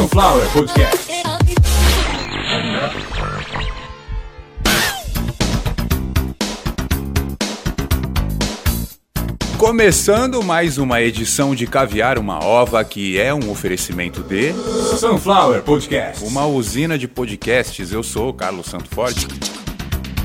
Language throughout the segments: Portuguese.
Sunflower Podcast. Começando mais uma edição de Caviar uma Ova, que é um oferecimento de Sunflower Podcast, uma usina de podcasts. Eu sou o Carlos Santo Forte.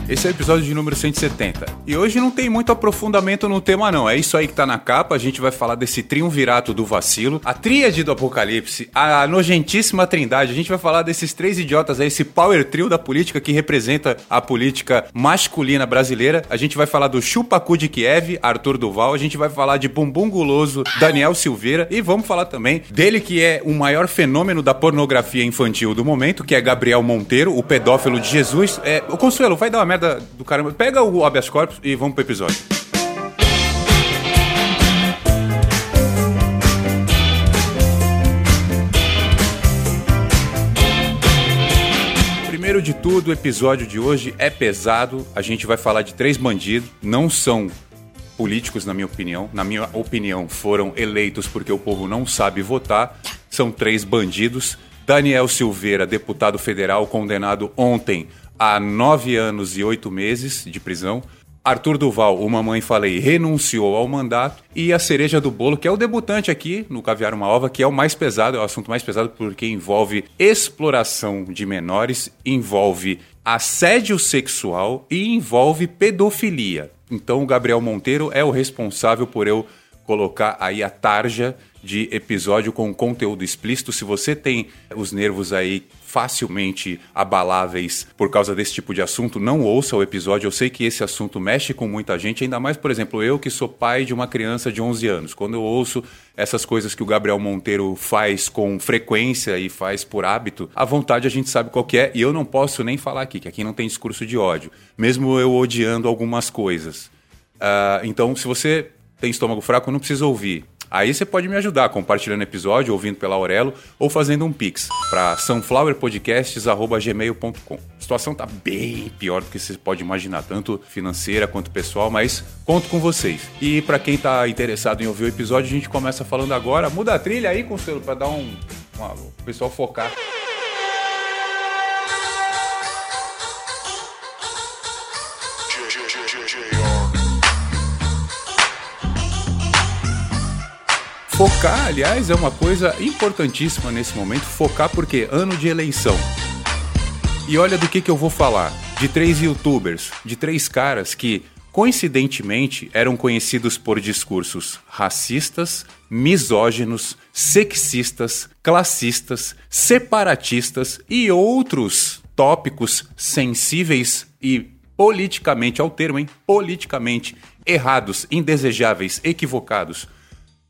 Esse é o episódio de número 170. E hoje não tem muito aprofundamento no tema, não. É isso aí que tá na capa. A gente vai falar desse triunvirato do vacilo, a tríade do apocalipse, a nojentíssima trindade. A gente vai falar desses três idiotas aí, esse power trio da política que representa a política masculina brasileira. A gente vai falar do chupacu de Kiev, Arthur Duval. A gente vai falar de bumbum guloso, Daniel Silveira. E vamos falar também dele que é o maior fenômeno da pornografia infantil do momento, que é Gabriel Monteiro, o pedófilo de Jesus. É, o Consuelo, vai dar uma merda do caramba. Pega o habeas corpus e vamos pro episódio. Primeiro de tudo, o episódio de hoje é pesado. A gente vai falar de três bandidos. Não são políticos, na minha opinião. Na minha opinião, foram eleitos porque o povo não sabe votar. São três bandidos. Daniel Silveira, deputado federal, condenado ontem a nove anos e oito meses de prisão. Arthur Duval, o Mamãe Falei, renunciou ao mandato. E a cereja do bolo, que é o debutante aqui no Caviar Uma Ova, que é o mais pesado, é o assunto mais pesado porque envolve exploração de menores, envolve assédio sexual e envolve pedofilia. Então o Gabriel Monteiro é o responsável por eu colocar aí a tarja de episódio com conteúdo explícito. Se você tem os nervos aí facilmente abaláveis por causa desse tipo de assunto, não ouça o episódio. Eu sei que esse assunto mexe com muita gente, ainda mais, por exemplo, eu que sou pai de uma criança de 11 anos. Quando eu ouço essas coisas que o Gabriel Monteiro faz com frequência e faz por hábito, a vontade a gente sabe qual é, e eu não posso nem falar aqui, que aqui não tem discurso de ódio, mesmo eu odiando algumas coisas. Uh, então, se você tem estômago fraco, não precisa ouvir. Aí você pode me ajudar compartilhando episódio, ouvindo pela Aurelo ou fazendo um pix para sunflowerpodcasts@gmail.com. A situação tá bem pior do que você pode imaginar, tanto financeira quanto pessoal, mas conto com vocês. E para quem tá interessado em ouvir o episódio, a gente começa falando agora. Muda a trilha aí, Conselho, para dar um, uma, o pessoal focar. Focar, aliás, é uma coisa importantíssima nesse momento. Focar porque ano de eleição. E olha do que, que eu vou falar. De três youtubers, de três caras que, coincidentemente, eram conhecidos por discursos racistas, misóginos, sexistas, classistas, separatistas e outros tópicos sensíveis e politicamente, ao termo, hein? Politicamente errados, indesejáveis, equivocados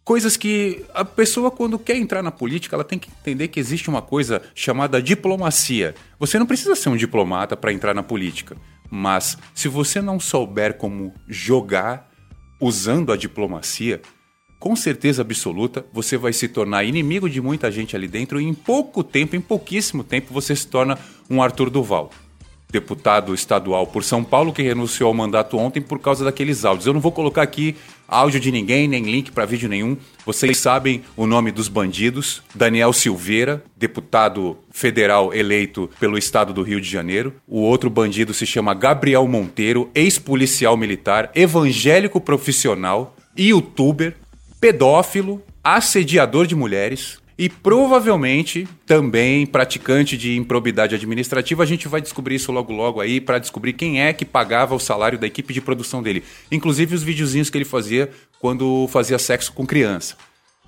coisas que a pessoa quando quer entrar na política, ela tem que entender que existe uma coisa chamada diplomacia. Você não precisa ser um diplomata para entrar na política, mas se você não souber como jogar usando a diplomacia, com certeza absoluta, você vai se tornar inimigo de muita gente ali dentro e em pouco tempo, em pouquíssimo tempo, você se torna um Arthur Duval deputado estadual por São Paulo que renunciou ao mandato ontem por causa daqueles áudios. Eu não vou colocar aqui áudio de ninguém, nem link para vídeo nenhum. Vocês sabem o nome dos bandidos. Daniel Silveira, deputado federal eleito pelo estado do Rio de Janeiro. O outro bandido se chama Gabriel Monteiro, ex-policial militar, evangélico profissional, youtuber, pedófilo, assediador de mulheres, e provavelmente também praticante de improbidade administrativa. A gente vai descobrir isso logo logo aí para descobrir quem é que pagava o salário da equipe de produção dele. Inclusive os videozinhos que ele fazia quando fazia sexo com criança.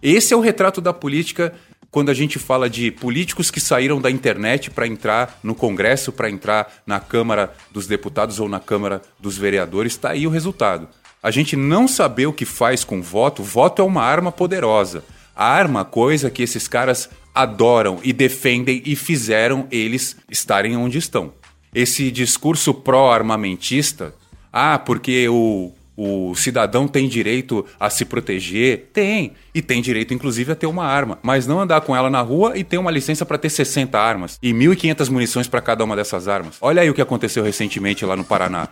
Esse é o retrato da política quando a gente fala de políticos que saíram da internet para entrar no Congresso, para entrar na Câmara dos Deputados ou na Câmara dos Vereadores, está aí o resultado. A gente não saber o que faz com voto, voto é uma arma poderosa arma, coisa que esses caras adoram e defendem e fizeram eles estarem onde estão. Esse discurso pró-armamentista, ah, porque o, o cidadão tem direito a se proteger? Tem. E tem direito, inclusive, a ter uma arma. Mas não andar com ela na rua e ter uma licença para ter 60 armas. E 1.500 munições para cada uma dessas armas. Olha aí o que aconteceu recentemente lá no Paraná.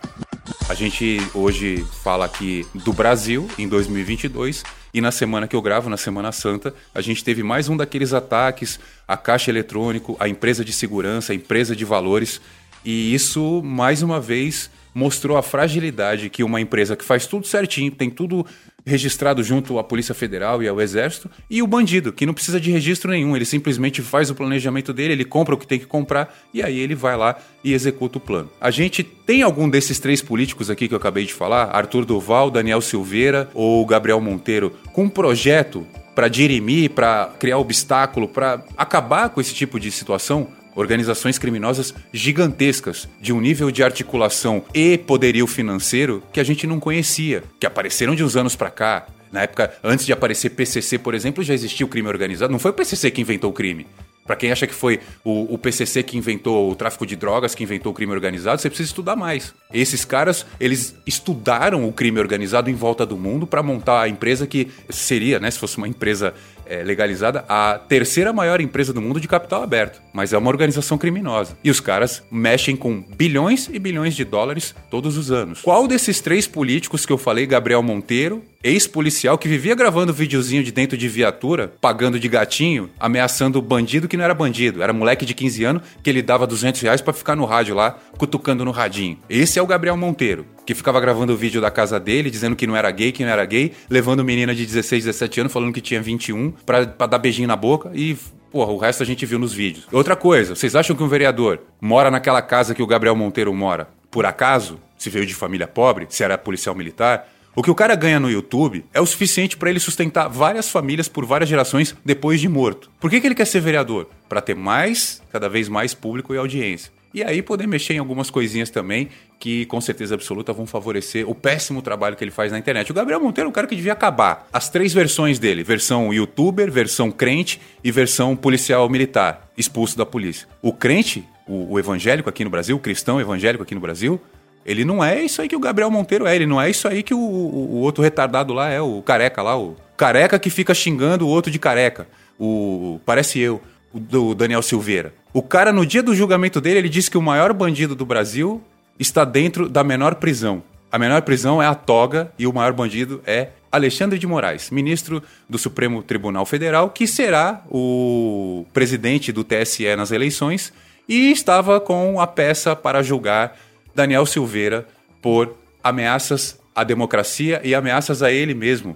A gente hoje fala aqui do Brasil em 2022 e na semana que eu gravo, na Semana Santa, a gente teve mais um daqueles ataques à caixa eletrônico, à empresa de segurança, à empresa de valores. E isso, mais uma vez, mostrou a fragilidade que uma empresa que faz tudo certinho, tem tudo registrado junto à Polícia Federal e ao Exército, e o bandido, que não precisa de registro nenhum, ele simplesmente faz o planejamento dele, ele compra o que tem que comprar e aí ele vai lá e executa o plano. A gente tem algum desses três políticos aqui que eu acabei de falar, Arthur Duval, Daniel Silveira ou Gabriel Monteiro, com um projeto para dirimir, para criar obstáculo, para acabar com esse tipo de situação? Organizações criminosas gigantescas, de um nível de articulação e poderio financeiro que a gente não conhecia, que apareceram de uns anos para cá. Na época, antes de aparecer PCC, por exemplo, já existia o crime organizado. Não foi o PCC que inventou o crime. Para quem acha que foi o, o, PCC que inventou o tráfico de drogas, que inventou o crime organizado, você precisa estudar mais. Esses caras, eles estudaram o crime organizado em volta do mundo para montar a empresa que seria, né, se fosse uma empresa é, legalizada, a terceira maior empresa do mundo de capital aberto. Mas é uma organização criminosa. E os caras mexem com bilhões e bilhões de dólares todos os anos. Qual desses três políticos que eu falei, Gabriel Monteiro, ex-policial que vivia gravando videozinho de dentro de viatura, pagando de gatinho, ameaçando bandido que não era bandido, era moleque de 15 anos que ele dava 200 reais pra ficar no rádio lá, cutucando no radinho. Esse é o Gabriel Monteiro, que ficava gravando o vídeo da casa dele, dizendo que não era gay, que não era gay, levando menina de 16, 17 anos, falando que tinha 21, pra, pra dar beijinho na boca e Porra, o resto a gente viu nos vídeos. Outra coisa, vocês acham que um vereador mora naquela casa que o Gabriel Monteiro mora por acaso? Se veio de família pobre? Se era policial militar? O que o cara ganha no YouTube é o suficiente para ele sustentar várias famílias por várias gerações depois de morto. Por que, que ele quer ser vereador? Para ter mais, cada vez mais público e audiência. E aí poder mexer em algumas coisinhas também que com certeza absoluta vão favorecer o péssimo trabalho que ele faz na internet. O Gabriel Monteiro é um cara que devia acabar. As três versões dele, versão youtuber, versão crente e versão policial militar, expulso da polícia. O crente, o, o evangélico aqui no Brasil, o cristão evangélico aqui no Brasil, ele não é isso aí que o Gabriel Monteiro é, ele não é isso aí que o, o, outro retardado lá é, o careca lá, o careca que fica xingando o outro de careca. O parece eu, o do Daniel Silveira. O cara no dia do julgamento dele, ele disse que o maior bandido do Brasil está dentro da menor prisão. A menor prisão é a toga e o maior bandido é Alexandre de Moraes, ministro do Supremo Tribunal Federal, que será o presidente do TSE nas eleições e estava com a peça para julgar Daniel Silveira por ameaças à democracia e ameaças a ele mesmo,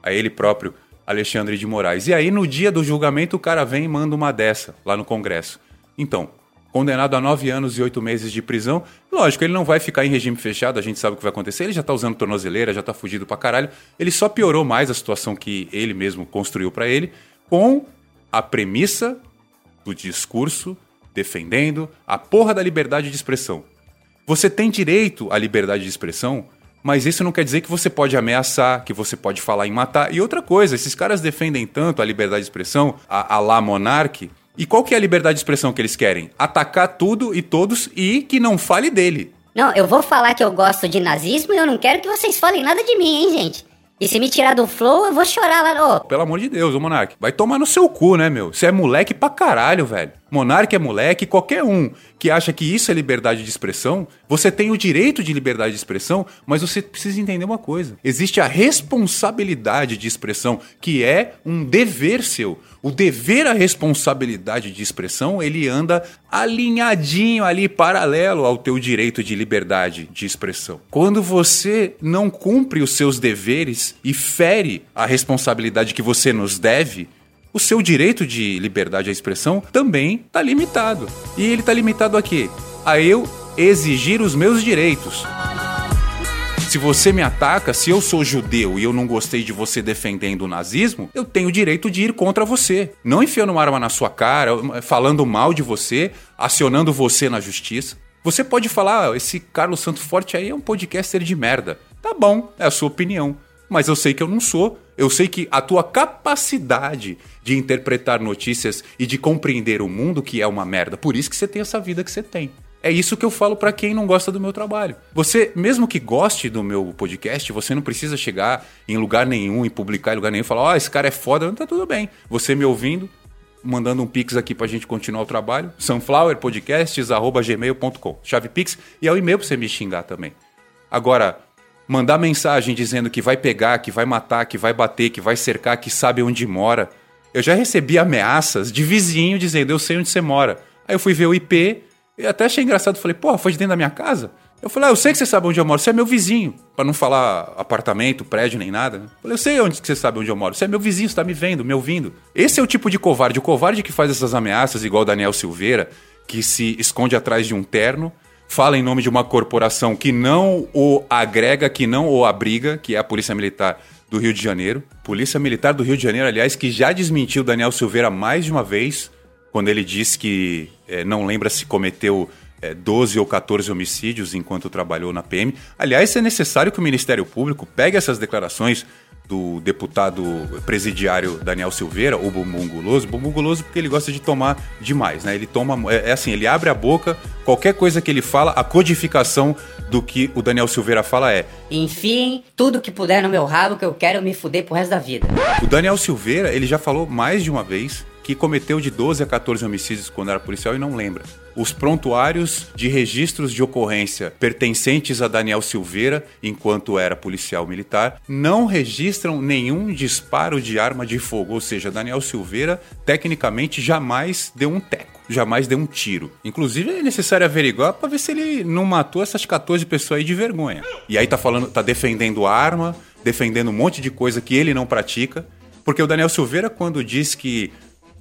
a ele próprio, Alexandre de Moraes. E aí, no dia do julgamento, o cara vem e manda uma dessa lá no Congresso. Então, condenado a nove anos e oito meses de prisão. Lógico, ele não vai ficar em regime fechado, a gente sabe o que vai acontecer. Ele já tá usando tornozeleira, já tá fugido pra caralho. Ele só piorou mais a situação que ele mesmo construiu para ele com a premissa do discurso defendendo a porra da liberdade de expressão. Você tem direito à liberdade de expressão, mas isso não quer dizer que você pode ameaçar, que você pode falar em matar. E outra coisa, esses caras defendem tanto a liberdade de expressão, a, a lá monarque, e qual que é a liberdade de expressão que eles querem? Atacar tudo e todos e que não fale dele. Não, eu vou falar que eu gosto de nazismo e eu não quero que vocês falem nada de mim, hein, gente? E se me tirar do flow, eu vou chorar lá. Pelo amor de Deus, ô Monark. Vai tomar no seu cu, né, meu? Você é moleque pra caralho, velho. Monark é moleque, qualquer um que acha que isso é liberdade de expressão, você tem o direito de liberdade de expressão, mas você precisa entender uma coisa. Existe a responsabilidade de expressão, que é um dever seu. O dever à responsabilidade de expressão, ele anda alinhadinho ali, paralelo ao teu direito de liberdade de expressão. Quando você não cumpre os seus deveres e fere a responsabilidade que você nos deve, o seu direito de liberdade de expressão também está limitado. E ele está limitado a quê? A eu exigir os meus direitos. Se você me ataca, se eu sou judeu e eu não gostei de você defendendo o nazismo, eu tenho o direito de ir contra você. Não enfiando uma arma na sua cara, falando mal de você, acionando você na justiça. Você pode falar, ah, esse Carlos Santo Forte aí é um podcaster de merda. Tá bom, é a sua opinião. Mas eu sei que eu não sou. Eu sei que a tua capacidade de interpretar notícias e de compreender o mundo que é uma merda. Por isso que você tem essa vida que você tem. É isso que eu falo para quem não gosta do meu trabalho. Você, mesmo que goste do meu podcast, você não precisa chegar em lugar nenhum e publicar em lugar nenhum e falar: "Ó, oh, esse cara é foda". Não tá tudo bem. Você me ouvindo, mandando um pix aqui pra gente continuar o trabalho. sunflowerpodcasts@gmail.com. Chave pix e é o e-mail pra você me xingar também. Agora, mandar mensagem dizendo que vai pegar, que vai matar, que vai bater, que vai cercar, que sabe onde mora. Eu já recebi ameaças de vizinho dizendo, eu sei onde você mora. Aí eu fui ver o IP e até achei engraçado. Falei, porra, foi de dentro da minha casa? Eu falei, ah, eu sei que você sabe onde eu moro, você é meu vizinho. Para não falar apartamento, prédio, nem nada. Né? Eu falei, eu sei onde que você sabe onde eu moro. Você é meu vizinho, você tá me vendo, me ouvindo. Esse é o tipo de covarde. O covarde que faz essas ameaças, igual o Daniel Silveira, que se esconde atrás de um terno, fala em nome de uma corporação que não o agrega, que não o abriga, que é a Polícia Militar do Rio de Janeiro. Polícia Militar do Rio de Janeiro, aliás, que já desmentiu Daniel Silveira mais de uma vez, quando ele disse que é, não lembra se cometeu é, 12 ou 14 homicídios enquanto trabalhou na PM. Aliás, é necessário que o Ministério Público pegue essas declarações do deputado presidiário Daniel Silveira, o Bumbum Guloso. Bumbum Guloso porque ele gosta de tomar demais, né? Ele toma, é, é, assim, ele abre a boca, qualquer coisa que ele fala, a codificação do que o Daniel Silveira fala é... Enfim, tudo que puder no meu rabo que eu quero me fuder pro resto da vida. O Daniel Silveira, ele já falou mais de uma vez que cometeu de 12 a 14 homicídios quando era policial e não lembra. Os prontuários de registros de ocorrência pertencentes a Daniel Silveira, enquanto era policial militar, não registram nenhum disparo de arma de fogo. Ou seja, Daniel Silveira, tecnicamente, jamais deu um teco, jamais deu um tiro. Inclusive, é necessário averiguar para ver se ele não matou essas 14 pessoas aí de vergonha. E aí tá falando, tá defendendo arma, defendendo um monte de coisa que ele não pratica. Porque o Daniel Silveira, quando diz que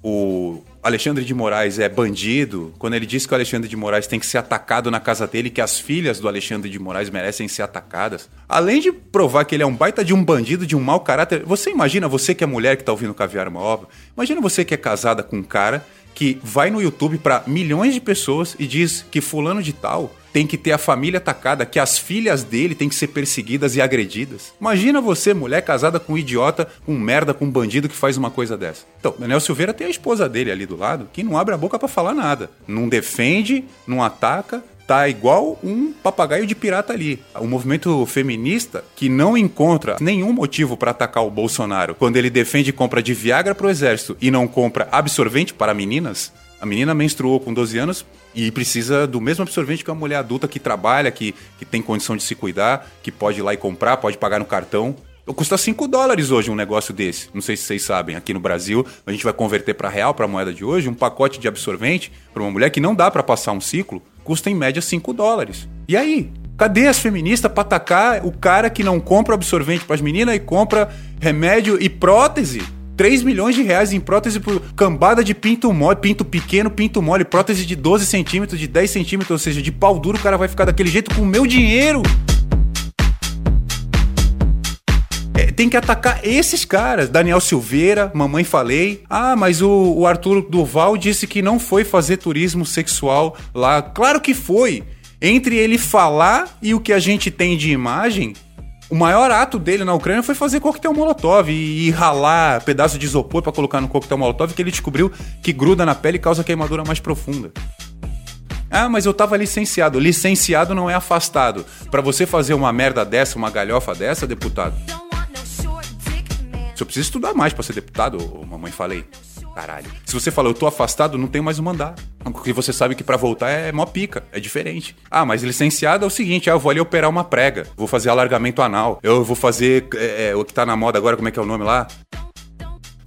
o Alexandre de Moraes é bandido, quando ele diz que o Alexandre de Moraes tem que ser atacado na casa dele, que as filhas do Alexandre de Moraes merecem ser atacadas, além de provar que ele é um baita de um bandido, de um mau caráter, você imagina, você que é mulher que tá ouvindo Caviar uma obra, imagina você que é casada com um cara que vai no YouTube para milhões de pessoas e diz que fulano de tal tem que ter a família atacada, que as filhas dele têm que ser perseguidas e agredidas. Imagina você, mulher casada com um idiota, com um merda, com um bandido que faz uma coisa dessa. Então, Daniel Silveira tem a esposa dele ali do lado, que não abre a boca para falar nada. Não defende, não ataca, tá igual um papagaio de pirata ali. O movimento feminista que não encontra nenhum motivo para atacar o Bolsonaro quando ele defende compra de Viagra pro exército e não compra absorvente para meninas. A menina menstruou com 12 anos, e precisa do mesmo absorvente que uma mulher adulta que trabalha, que, que tem condição de se cuidar, que pode ir lá e comprar, pode pagar no cartão. Custa 5 dólares hoje um negócio desse. Não sei se vocês sabem, aqui no Brasil, a gente vai converter para real, para moeda de hoje, um pacote de absorvente para uma mulher que não dá para passar um ciclo, custa em média 5 dólares. E aí? Cadê as feministas para atacar o cara que não compra absorvente para as meninas e compra remédio e prótese? 3 milhões de reais em prótese por cambada de pinto mole, pinto pequeno, pinto mole, prótese de 12 centímetros, de 10 centímetros, ou seja, de pau duro, o cara vai ficar daquele jeito com o meu dinheiro. É, tem que atacar esses caras. Daniel Silveira, mamãe falei. Ah, mas o, o Arthur Duval disse que não foi fazer turismo sexual lá. Claro que foi. Entre ele falar e o que a gente tem de imagem, o maior ato dele na Ucrânia foi fazer coquetel molotov e, e ralar pedaço de isopor para colocar no coquetel molotov que ele descobriu que gruda na pele e causa queimadura mais profunda. Ah, mas eu tava licenciado. Licenciado não é afastado. Para você fazer uma merda dessa, uma galhofa dessa, deputado. Você precisa estudar mais para ser deputado, mamãe falei. Caralho. Se você fala, eu tô afastado, não tenho mais o mandato. Porque você sabe que para voltar é mó pica, é diferente. Ah, mas licenciado é o seguinte: ah, eu vou ali operar uma prega, vou fazer alargamento anal, eu vou fazer é, é, o que tá na moda agora, como é que é o nome lá?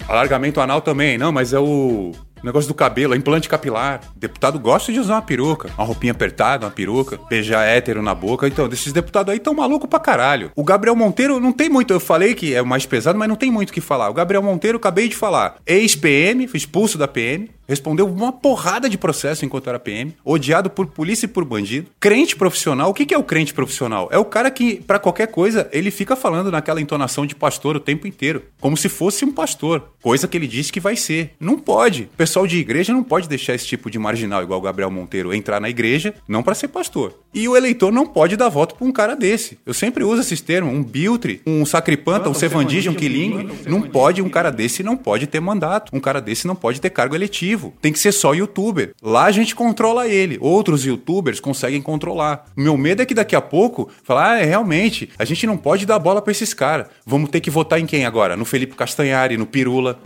Alargamento anal também, não, mas é o negócio do cabelo, implante capilar. deputado gosta de usar uma peruca, uma roupinha apertada, uma peruca, beijar hétero na boca. Então, desses deputados aí tão maluco pra caralho. O Gabriel Monteiro não tem muito, eu falei que é mais pesado, mas não tem muito o que falar. O Gabriel Monteiro, acabei de falar, ex-PM, expulso da PM, respondeu uma porrada de processo enquanto era PM, odiado por polícia e por bandido. Crente profissional, o que é o crente profissional? É o cara que, para qualquer coisa, ele fica falando naquela entonação de pastor o tempo inteiro, como se fosse um pastor, coisa que ele disse que vai ser. Não pode. O pessoal de igreja não pode deixar esse tipo de marginal, igual o Gabriel Monteiro, entrar na igreja, não para ser pastor. E o eleitor não pode dar voto pra um cara desse. Eu sempre uso esses termos, um biltre, um sacripanta, um sevandija, um quilingue. Não pode, um cara desse não pode ter mandato. Um cara desse não pode ter cargo eletivo tem que ser só youtuber. Lá a gente controla ele. Outros youtubers conseguem controlar. Meu medo é que daqui a pouco falar, ah, é, realmente, a gente não pode dar bola para esses caras. Vamos ter que votar em quem agora? No Felipe Castanhari, no Pirula.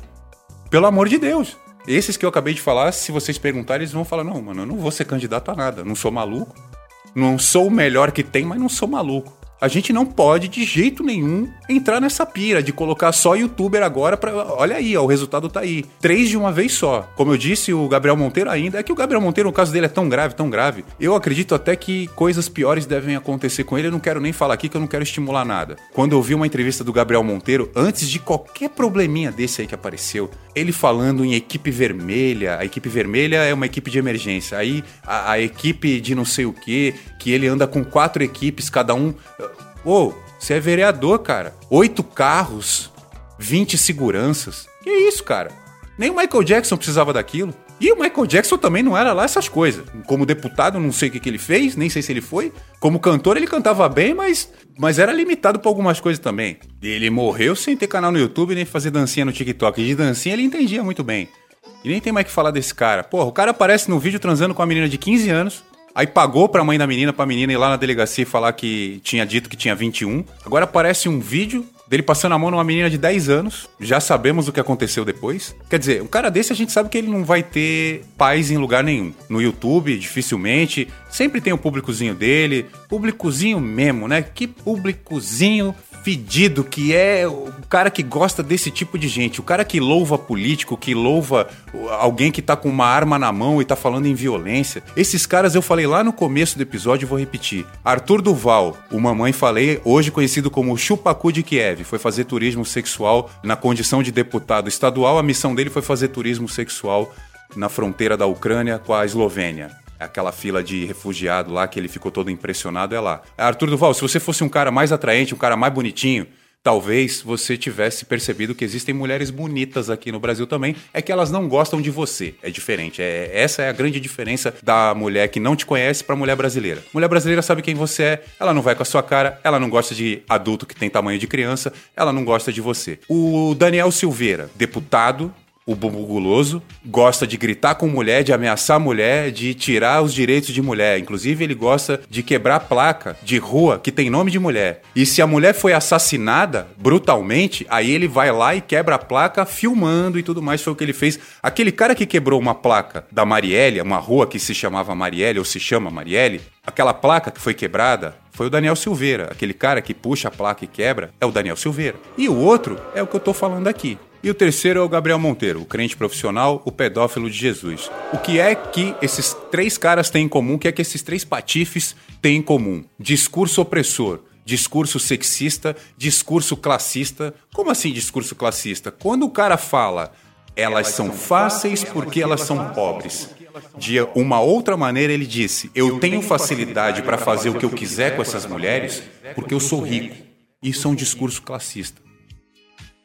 Pelo amor de Deus. Esses que eu acabei de falar, se vocês perguntarem, eles vão falar: não, mano, eu não vou ser candidato a nada. Não sou maluco. Não sou o melhor que tem, mas não sou maluco. A gente não pode de jeito nenhum entrar nessa pira de colocar só youtuber agora para, olha aí, ó, o resultado tá aí. Três de uma vez só. Como eu disse, o Gabriel Monteiro ainda é que o Gabriel Monteiro, o caso dele é tão grave, tão grave. Eu acredito até que coisas piores devem acontecer com ele. Eu não quero nem falar aqui que eu não quero estimular nada. Quando eu vi uma entrevista do Gabriel Monteiro, antes de qualquer probleminha desse aí que apareceu, ele falando em equipe vermelha, a equipe vermelha é uma equipe de emergência. Aí a, a equipe de não sei o que, que ele anda com quatro equipes, cada um Ô, você é vereador, cara. Oito carros, 20 seguranças. Que isso, cara? Nem o Michael Jackson precisava daquilo. E o Michael Jackson também não era lá essas coisas. Como deputado, não sei o que, que ele fez, nem sei se ele foi. Como cantor, ele cantava bem, mas, mas era limitado por algumas coisas também. Ele morreu sem ter canal no YouTube nem fazer dancinha no TikTok. De dancinha ele entendia muito bem. E nem tem mais que falar desse cara. Porra, o cara aparece no vídeo transando com uma menina de 15 anos. Aí pagou pra mãe da menina, pra menina ir lá na delegacia e falar que tinha dito que tinha 21. Agora aparece um vídeo dele passando a mão numa menina de 10 anos. Já sabemos o que aconteceu depois. Quer dizer, um cara desse a gente sabe que ele não vai ter paz em lugar nenhum. No YouTube, dificilmente. Sempre tem o públicozinho dele. Públicozinho mesmo, né? Que públicozinho fedido que é o cara que gosta desse tipo de gente, o cara que louva político, que louva alguém que tá com uma arma na mão e tá falando em violência. Esses caras eu falei lá no começo do episódio vou repetir. Arthur Duval, o mamãe falei, hoje conhecido como Chupacu de Kiev, foi fazer turismo sexual na condição de deputado estadual. A missão dele foi fazer turismo sexual na fronteira da Ucrânia com a Eslovênia aquela fila de refugiado lá que ele ficou todo impressionado é lá. Arthur Duval, se você fosse um cara mais atraente, um cara mais bonitinho, talvez você tivesse percebido que existem mulheres bonitas aqui no Brasil também, é que elas não gostam de você. É diferente. É, essa é a grande diferença da mulher que não te conhece para mulher brasileira. Mulher brasileira sabe quem você é, ela não vai com a sua cara, ela não gosta de adulto que tem tamanho de criança, ela não gosta de você. O Daniel Silveira, deputado o bumbum guloso gosta de gritar com mulher, de ameaçar mulher, de tirar os direitos de mulher. Inclusive, ele gosta de quebrar placa de rua que tem nome de mulher. E se a mulher foi assassinada brutalmente, aí ele vai lá e quebra a placa filmando e tudo mais. Foi o que ele fez. Aquele cara que quebrou uma placa da Marielle, uma rua que se chamava Marielle ou se chama Marielle, aquela placa que foi quebrada foi o Daniel Silveira. Aquele cara que puxa a placa e quebra é o Daniel Silveira. E o outro é o que eu tô falando aqui. E o terceiro é o Gabriel Monteiro, o crente profissional, o pedófilo de Jesus. O que é que esses três caras têm em comum? O que é que esses três patifes têm em comum? Discurso opressor, discurso sexista, discurso classista. Como assim discurso classista? Quando o cara fala elas são fáceis porque elas são pobres. De uma outra maneira, ele disse: Eu tenho facilidade para fazer o que eu quiser com essas mulheres porque eu sou rico. Isso é um discurso classista.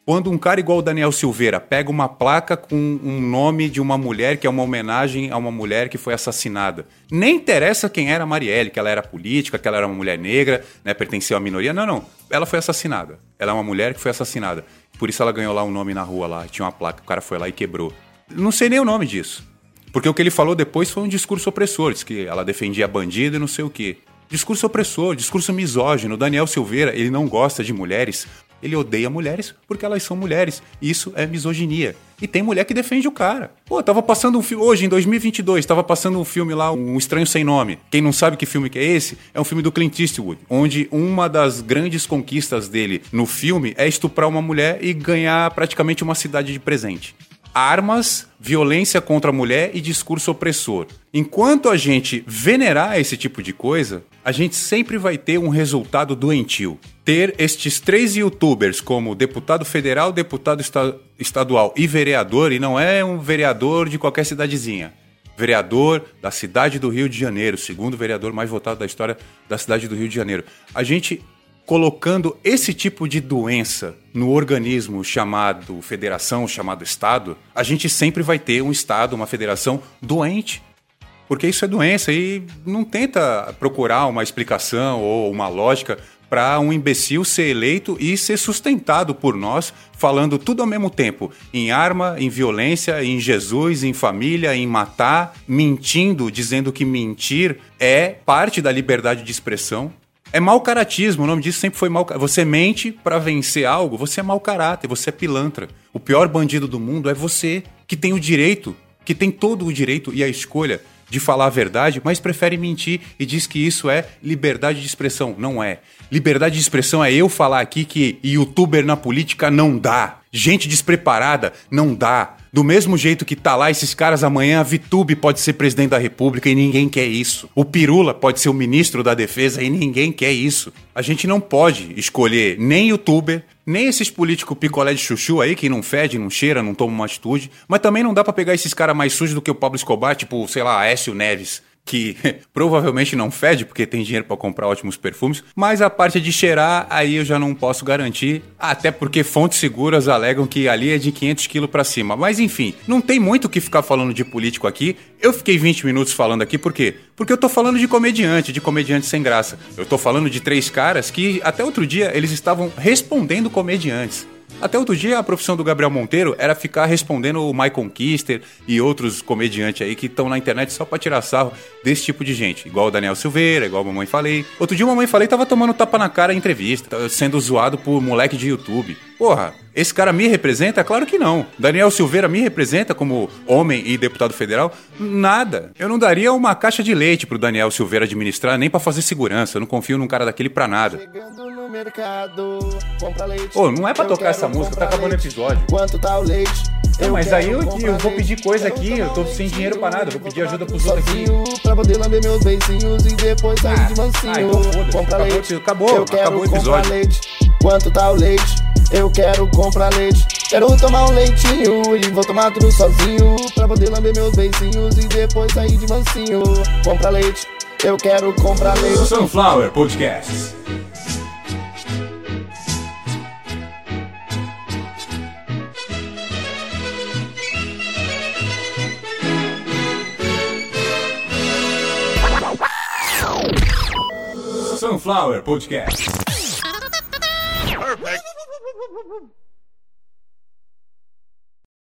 Quando um cara igual o Daniel Silveira pega uma placa com um nome de uma mulher que é uma homenagem a uma mulher que foi assassinada, nem interessa quem era a Marielle, que ela era política, que ela era uma mulher negra, né, pertencia à minoria. Não, não. Ela foi assassinada. Ela é uma mulher que foi assassinada. Por isso ela ganhou lá um nome na rua lá, tinha uma placa, o cara foi lá e quebrou. Não sei nem o nome disso. Porque o que ele falou depois foi um discurso opressor, diz que ela defendia bandido e não sei o quê. Discurso opressor, discurso misógino. Daniel Silveira, ele não gosta de mulheres ele odeia mulheres porque elas são mulheres. Isso é misoginia. E tem mulher que defende o cara. Pô, tava passando um filme hoje em 2022, tava passando um filme lá, Um Estranho Sem Nome. Quem não sabe que filme que é esse, é um filme do Clint Eastwood, onde uma das grandes conquistas dele no filme é estuprar uma mulher e ganhar praticamente uma cidade de presente armas, violência contra a mulher e discurso opressor. Enquanto a gente venerar esse tipo de coisa, a gente sempre vai ter um resultado doentio. Ter estes três youtubers como deputado federal, deputado esta estadual e vereador, e não é um vereador de qualquer cidadezinha. Vereador da cidade do Rio de Janeiro, segundo vereador mais votado da história da cidade do Rio de Janeiro. A gente colocando esse tipo de doença no organismo chamado federação, chamado Estado, a gente sempre vai ter um Estado, uma federação doente. Porque isso é doença e não tenta procurar uma explicação ou uma lógica para um imbecil ser eleito e ser sustentado por nós, falando tudo ao mesmo tempo, em arma, em violência, em Jesus, em família, em matar, mentindo, dizendo que mentir é parte da liberdade de expressão. É mau caratismo, o nome disso sempre foi mau Você mente para vencer algo, você é mau caráter, você é pilantra. O pior bandido do mundo é você, que tem o direito, que tem todo o direito e a escolha de falar a verdade, mas prefere mentir e diz que isso é liberdade de expressão. Não é. Liberdade de expressão é eu falar aqui que youtuber na política não dá. Gente despreparada não dá. Do mesmo jeito que tá lá esses caras amanhã, a Vitube pode ser presidente da República e ninguém quer isso. O Pirula pode ser o ministro da Defesa e ninguém quer isso. A gente não pode escolher nem youtuber, nem esses políticos picolé de chuchu aí que não fede, não cheira, não toma uma atitude, mas também não dá para pegar esses caras mais sujos do que o Pablo Escobar, tipo, sei lá, Aécio Neves que provavelmente não fede porque tem dinheiro para comprar ótimos perfumes, mas a parte de cheirar aí eu já não posso garantir, até porque fontes seguras alegam que ali é de 500 quilos para cima. Mas enfim, não tem muito o que ficar falando de político aqui. Eu fiquei 20 minutos falando aqui por quê? Porque eu tô falando de comediante, de comediante sem graça. Eu tô falando de três caras que até outro dia eles estavam respondendo comediantes. Até outro dia, a profissão do Gabriel Monteiro era ficar respondendo o Michael Kister e outros comediantes aí que estão na internet só pra tirar sarro desse tipo de gente. Igual o Daniel Silveira, igual a Mamãe Falei. Outro dia, a Mamãe Falei tava tomando tapa na cara em entrevista, sendo zoado por moleque de YouTube. Porra, esse cara me representa? Claro que não. Daniel Silveira me representa como homem e deputado federal? Nada. Eu não daria uma caixa de leite pro Daniel Silveira administrar nem para fazer segurança. Eu não confio num cara daquele pra nada. Ô, oh, não é pra tocar essa música, tá acabando o episódio. Quanto tá o leite? Não, mas aí eu, eu vou pedir coisa aqui, eu tô sem dinheiro pra nada, vou pedir ajuda pros outros aqui. Pra poder lamber meus beicinhos e depois sair ah, de mansinho. Ah, então foda-se, acabou, acabou, acabou o episódio. Leite. Quanto tá o leite? Eu quero comprar leite. Quero tomar um leitinho e vou tomar tudo sozinho. Pra poder lamber meus beicinhos e depois sair de mansinho. Comprar leite. Eu quero comprar leite. Sunflower Podcast. Sunflower Podcast. Perfect.